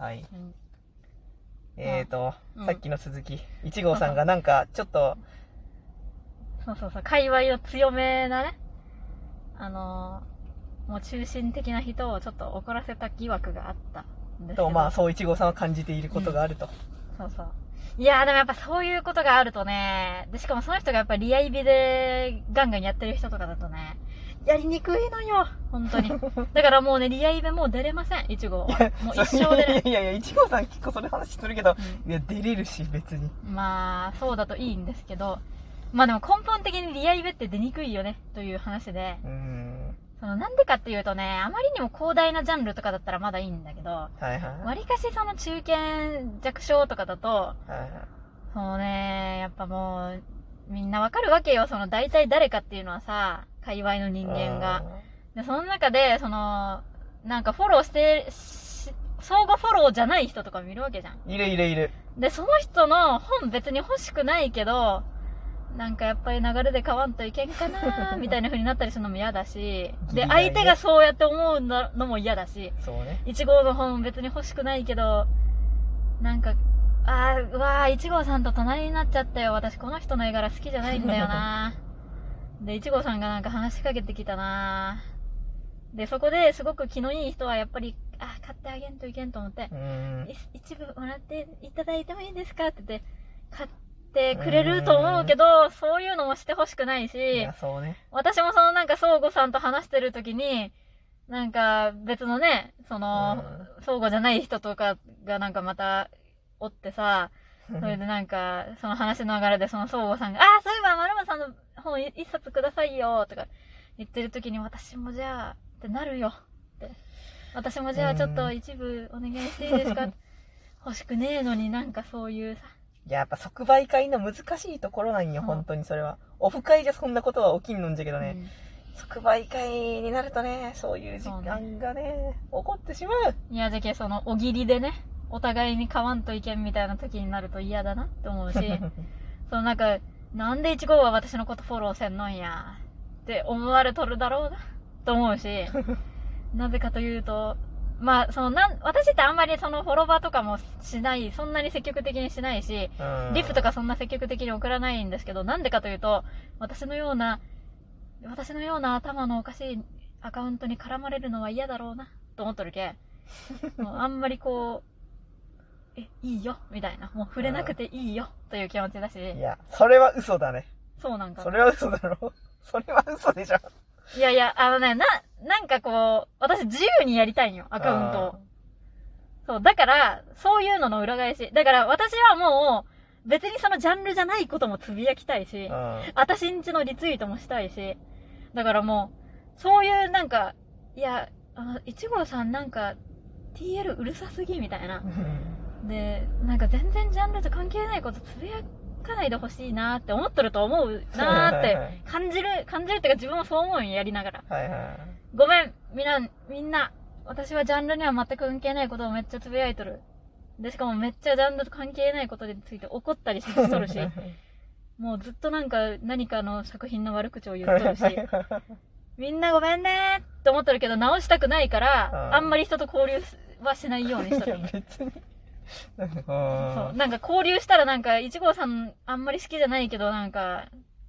はい。うんえーと、うんさっきの続き、1号さんがなんか、ちょっと、そうそうそう、界隈の強めなね、あのーもう中心的な人をちょっと怒らせた疑惑があったんですけど。と、まあ、そう1号さんは感じていることがあると。そうそう。いやーでもやっぱそういうことがあるとね、で、しかもその人がやっぱリアイビでガンガンやってる人とかだとね、やりにくいのよ、本当に。だからもうね、リアイベもう出れません、1号は。もう一生出れない。いやいやいや、1号さん結構それ話するけど、ういや、出れるし、別に。まあ、そうだといいんですけど、まあでも根本的にリアイベって出にくいよね、という話で、うーん。そのなんでかっていうとね、あまりにも広大なジャンルとかだったらまだいいんだけど、はいはい。わりかしその中堅弱小とかだと、はいはい。そのね、やっぱもう、みんなわかるわけよ。その大体誰かっていうのはさ、界隈の人間が。で、その中で、その、なんかフォローして、し相互フォローじゃない人とかもいるわけじゃん。いるいるいる。で、その人の本別に欲しくないけど、なんかやっぱり流れで買わんといけんかな みたいな風になったりするのも嫌だし、で、相手がそうやって思うのも嫌だし、そうね。1号の本別に欲しくないけど、なんか、あー、うわー、1号さんと隣になっちゃったよ。私この人の絵柄好きじゃないんだよな。で、1号さんがなんか話しかけてきたな。で、そこですごく気のいい人はやっぱり、あー、買ってあげんといけんと思って一部もらっていただいてもいいですか？って言って、買ってくれると思うけど、そういうのもしてほしくないいしや、、そうね。私もそのなんか、相互さんと話してる時に、なんか別のね、その、相互じゃない人とかがなんかまたおってさ、それでなんか、その話の流れでその相互さんが、ああ、そういえば、まるまさんの本一冊くださいよ、とか言ってる時に私もじゃあ、ってなるよ、って。私もじゃあちょっと一部お願いしていいですか 欲しくねえのになんかそういうさ、いや、やっぱ即売会の難しいところなんよ、うん本当にそれは。オフ会じゃそんなことは起きんのんじゃけどね。うん即売会になるとね、そういう時間がね、起こってしまう。いや、じゃけ、その、おぎりでね、お互いに買わんといけんみたいな時になると嫌だなって思うし、そのなんか、なんで1号は私のことフォローせんのんや、って思われとるだろうな、と思うし、なぜかというと、まあ、その、なん、私ってあんまりそのフォロバーとかもしない、そんなに積極的にしないし、うんリプとかそんな積極的に送らないんですけど、なんでかというと、私のような、私のような頭のおかしいアカウントに絡まれるのは嫌だろうな、と思っとるけ。もうあんまりこう、え、いいよ、みたいな。もう触れなくていいよ、という気持ちだし、いや、それは嘘だね。そうなんかそ。れは嘘だろ。それは嘘でしょ。いやいや、あのね、な、なんかこう、私自由にやりたいんよ、アカウントを。そう、だから、そういうのの裏返し。だから私はもう、別にそのジャンルじゃないこともつぶやきたいし、うん。私んちのリツイートもしたいし、だからもう、そういうなんか、いや、あの、1号さんなんか、TL うるさすぎみたいな。で、なんか全然ジャンルと関係ないことつぶやかないでほしいなって思っとると思うなーって感じる、感じるっていうか自分もそう思うんよやりながら。はいはい。ごめん、みんな、みんな、私はジャンルには全く関係ないことをめっちゃつぶやいとる。で、しかもめっちゃジャンルと関係ないことについて怒ったりしとるし、もうずっとなんか何かの作品の悪口を言っとるし、みんなごめんねーって思ってるけど直したくないから、うんあんまり人と交流はしないようにしとるいや。別に。そうそ。なんか交流したらなんか、1号さんあんまり好きじゃないけどなんか、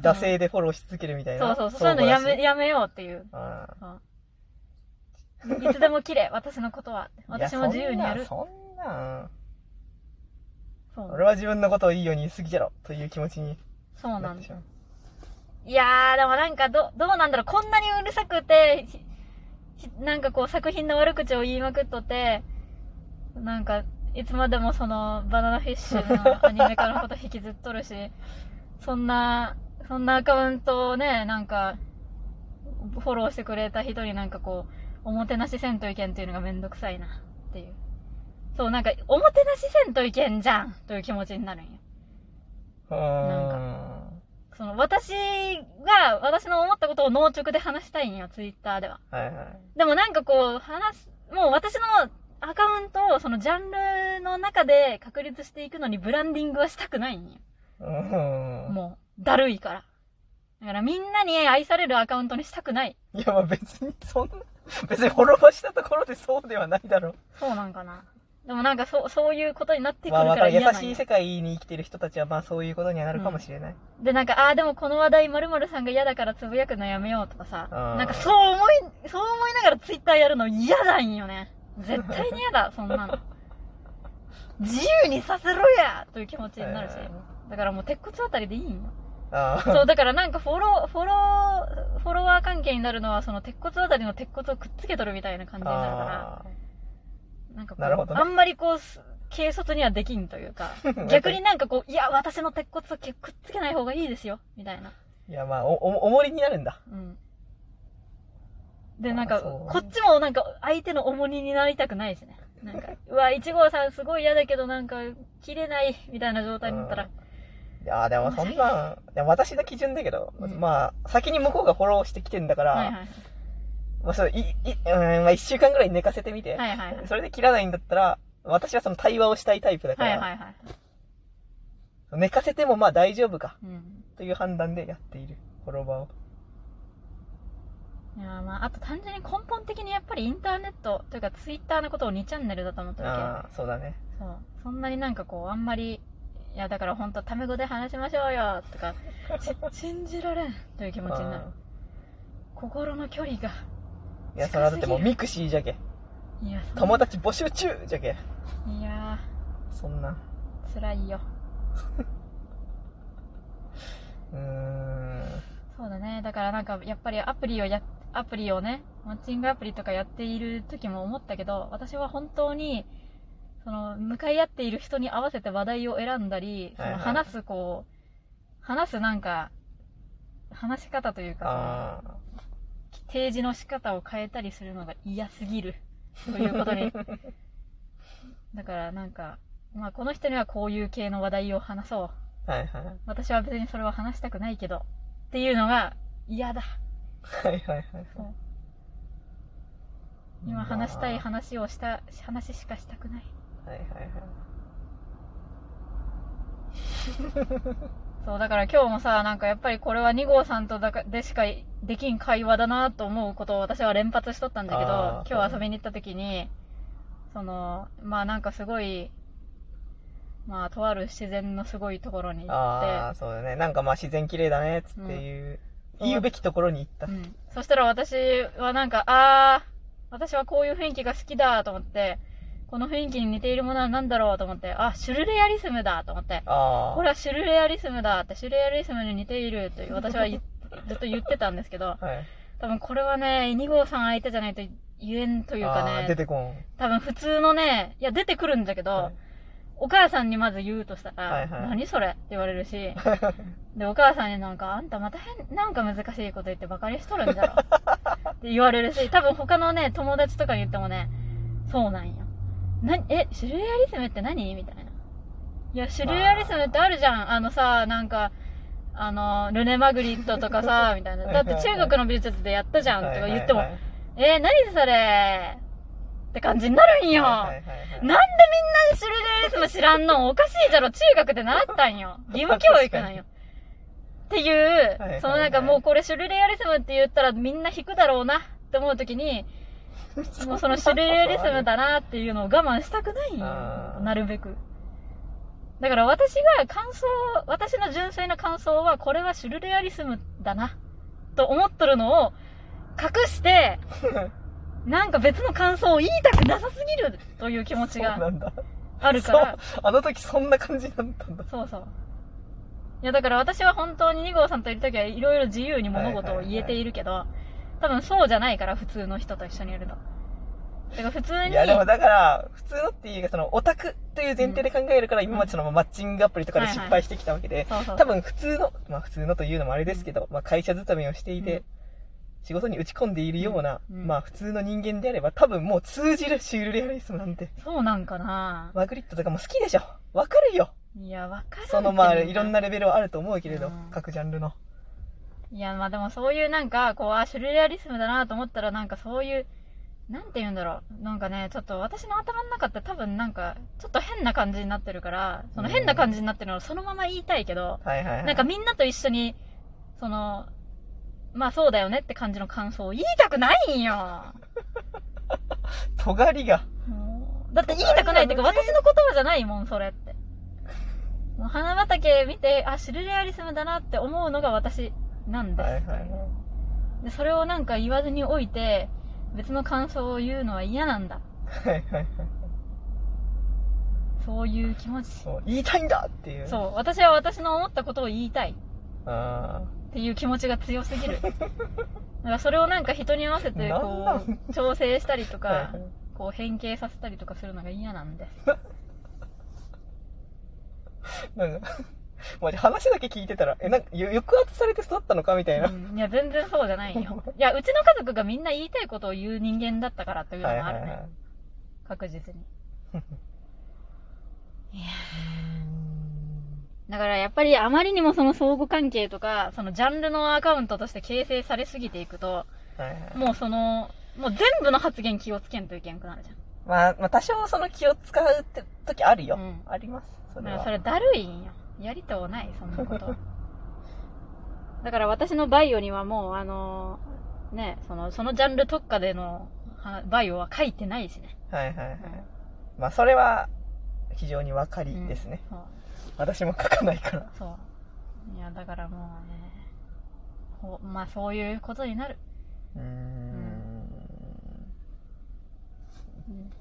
惰性でフォローし続けるみたいな。そうそうそう、そういうのやめ、相やめようっていう。いつでも綺麗、私のことは。うん私も自由にやる。そんな、そ俺は自分のことをいいように言い過ぎじゃろ、という気持ちにそうなんだなってし。まう。いやー、でもなんかど、どうなんだろう、こんなにうるさくて、なんかこう作品の悪口を言いまくっとって、なんか、いつまでもその、バナナフィッシュのアニメ化のこと引きずっとるし、そんな、そんなアカウントをね、なんか、フォローしてくれた人になんかこう、おもてなしせんといけんっていうのがめんどくさいな、っていう。そう、なんか、おもてなしせんといけんじゃんという気持ちになるんよ。うーん。その、私が、私の思ったことを脳直で話したいんよ、ツイッターでは。はいはい。でもなんかこう、話す、もう私のアカウントをそのジャンルの中で確立していくのにブランディングはしたくないんよ。もう、だるいから。だからみんなに愛されるアカウントにしたくない。いや、まあ別に、そんな、別にフォローしたところでそうではないだろう。そうなんかな。でもなんかそう、そういうことになってくるまあ、から嫌なんよしい世界に生きてる人たちは、まあ、そういうことにはなるかもしれない。で、なんか、ああ、でもこの話題〇〇さんが嫌だからつぶやくのやめようとかさ、なんかそう思い、そう思いながらツイッターやるの嫌なんよね。絶対に嫌だ、そんなの。自由にさせろやという気持ちになるしえ。だからもう鉄骨あたりでいいんよ。そう、だからなんかフォロー、フォロー、フォロワー関係になるのはその鉄骨あたりの鉄骨をくっつけとるみたいな感じになるから、あなんかこう、なるほどねあんまりこうす、軽率にはできんというか、逆になんかこう、いや、私の鉄骨をけくっつけない方がいいですよ、みたいな。ーいや、まあ、お、お、重りになるんだ。うん。で、なんか、こっちもなんか相手の重荷になりたくないしね。なんか、うわ、1号さんすごい嫌だけどなんか、切れない、みたいな状態になったら、いやーでもそんなん、いや私の基準だけど、うんまあ、先に向こうがフォローしてきてんだから、はいはい。まあ、そう、い、い、うん、まあ、一週間ぐらい寝かせてみて、はいはいはい。それで切らないんだったら、私はその対話をしたいタイプだから、はいはいはい。寝かせてもまあ大丈夫か、うん。という判断でやっている、フォロワーを。いやまあ、あと単純に根本的にやっぱりインターネットというかツイッターのことを2チャンネルだと思ってるわああ、そうだね。け。そう。そんなになんかこう、あんまり、いやだから本当タメ語で話しましょうよとか、し信じられんという気持ちになるあ。心の距離が。いや、それはだってもうミクシーじゃけ。いや、そん友達募集中じゃけ。いやそんな。ー、辛いよ。うーん。そうだね。だからなんか、やっぱりアプリをや、アプリをね、マッチングアプリとかやっている時も思ったけど、私は本当に、その、向かい合っている人に合わせて話題を選んだり、その話すこう、話すなんか、話し方というか、あ提示の仕方を変えたりするのが嫌すぎる。ということに。だからなんか、まあこの人にはこういう系の話題を話そう。あ。はいはい。私は別にそれは話したくないけど、っていうのが嫌だ。はいはいはい。そう今話したいま話をした、話しかしたくない。あはいはいはい。そう、だから今日もさ、なんかやっぱりこれは2号さんとだかでしかできん会話だなと思うことを私は連発しとったんだけど今日遊びに行った時に、その、まあなんかすごい、まあとある自然のすごいところに行ああ、って、そうだね。なんかまあ自然綺麗だね、つっていう、うん言うべきところに行った。うん。そしたら私はなんか、あー、私はこういう雰囲気が好きだと思って、この雰囲気に似ているものは何だろうと思って、あ、シュルレアリスムだと思って。これはシュルレアリスムだって、シュルレアリスムに似ているという私は ずっと言ってたんですけど、はい。多分これはね、2号さん相手じゃないと言えんというかあー出ね、てこん。多分普通のね、いや出てくるんだけど、はいお母さんにまず言うとしたら、はいはい何それって言われるし、で、お母さんになんか、あんたまた変、なんか難しいこと言ってバカにしとるんだろ。って言われるし、多分他のね、友達とかに言ってもね、そうなんよ。な、え、シュルレアリスムって何？みたいな。いや、シュルレアリスムってあるじゃん。あのさ、なんか、あの、ルネ・マグリットとかさ、みたいな。だって中国の美術でやったじゃんとか言っても、はいはいえー、何それ？って感じになるんよ。なんでみんなシュルレアリスム知らんのおかしいじゃろ中学で習ったんよ。義務教育なんよ。っていう、はいそのなんかもうこれシュルレアリスムって言ったらみんな引くだろうなって思うときに、もうそのシュルレアリスムだなっていうのを我慢したくないんよなるべく。だから私が感想、私の純粋な感想はこれはシュルレアリスムだなと思っとるのを隠して、なんか別の感想を言いたくなさすぎるという気持ちが。あるから、あの時そんな感じだったんだ。そうそう。いやだから私は本当に2号さんといるときはいろいろ自由に物事を言えているけど、多分そうじゃないから普通の人と一緒にいると。だから普通に、いやでもだから、普通のっていうか、その、オタクという前提で考えるから、今までそのマッチングアプリとかで失敗してきたわけで、多分普通の、まあ普通のというのもあれですけど、まあ会社勤めをしていて、うん仕事に打ち込んでいるような、うんまあ普通の人間であれば、多分もう通じるシュールレアリスムなんて。そうなんかなマグリットとかも好きでしょわかるよいや、わかるそのまあいろんなレベルはあると思うけれど、うん各ジャンルの。いや、まあでもそういうなんか、こう、あ、シュルレアリスムだなと思ったらなんかそういう、なんて言うんだろう。なんかね、ちょっと私の頭の中って多分なんか、ちょっと変な感じになってるから、その変な感じになってるのをそのまま言いたいけど、はいはいはい。なんかみんなと一緒に、その、まあそうだよねって感じの感想を言いたくないんよ。尖りが。だって言いたくないっていうか、私の言葉じゃないもん、それって。もう花畑見て、あ、シルレアリスムだなって思うのが私なんです。はいはいはい。で、それをなんか言わずにおいて、別の感想を言うのは嫌なんだ。はいはいはい。そういう気持ち。そう、言いたいんだっていう。う。そう、私は私の思ったことを言いたいあっていう気持ちが強すぎる。だからそれをなんか人に合わせてこなう、調整したりとかはいはい、こう変形させたりとかするのが嫌なんです。あ。なんか、マジ話だけ聞いてたら、え、なんか、よ抑圧されて育ったのかみたいな。うんいや、全然そうじゃないよ。いや、うちの家族がみんな言いたいことを言う人間だったからっていうのはいもあるね。はいはい。確実に。い やだからやっぱりあまりにもその相互関係とか、そのジャンルのアカウントとして形成されすぎていくと、はいはい。もうその、もう全部の発言気をつけんといけんくなるじゃん。まあ、まあ、多少その気を使うって時あるよ。うんあります。それは。それだるいんよ。やりとうない、そんなことは。だから私のバイオにはもう、あのね、その、そのジャンル特化でのはバイオは書いてないしね。はいはいはい。うんまあ、それは、非常にわかりですね。そう。私も書かないから。そう。いや、だからもうね、ほまあそういうことになる。うーん。うん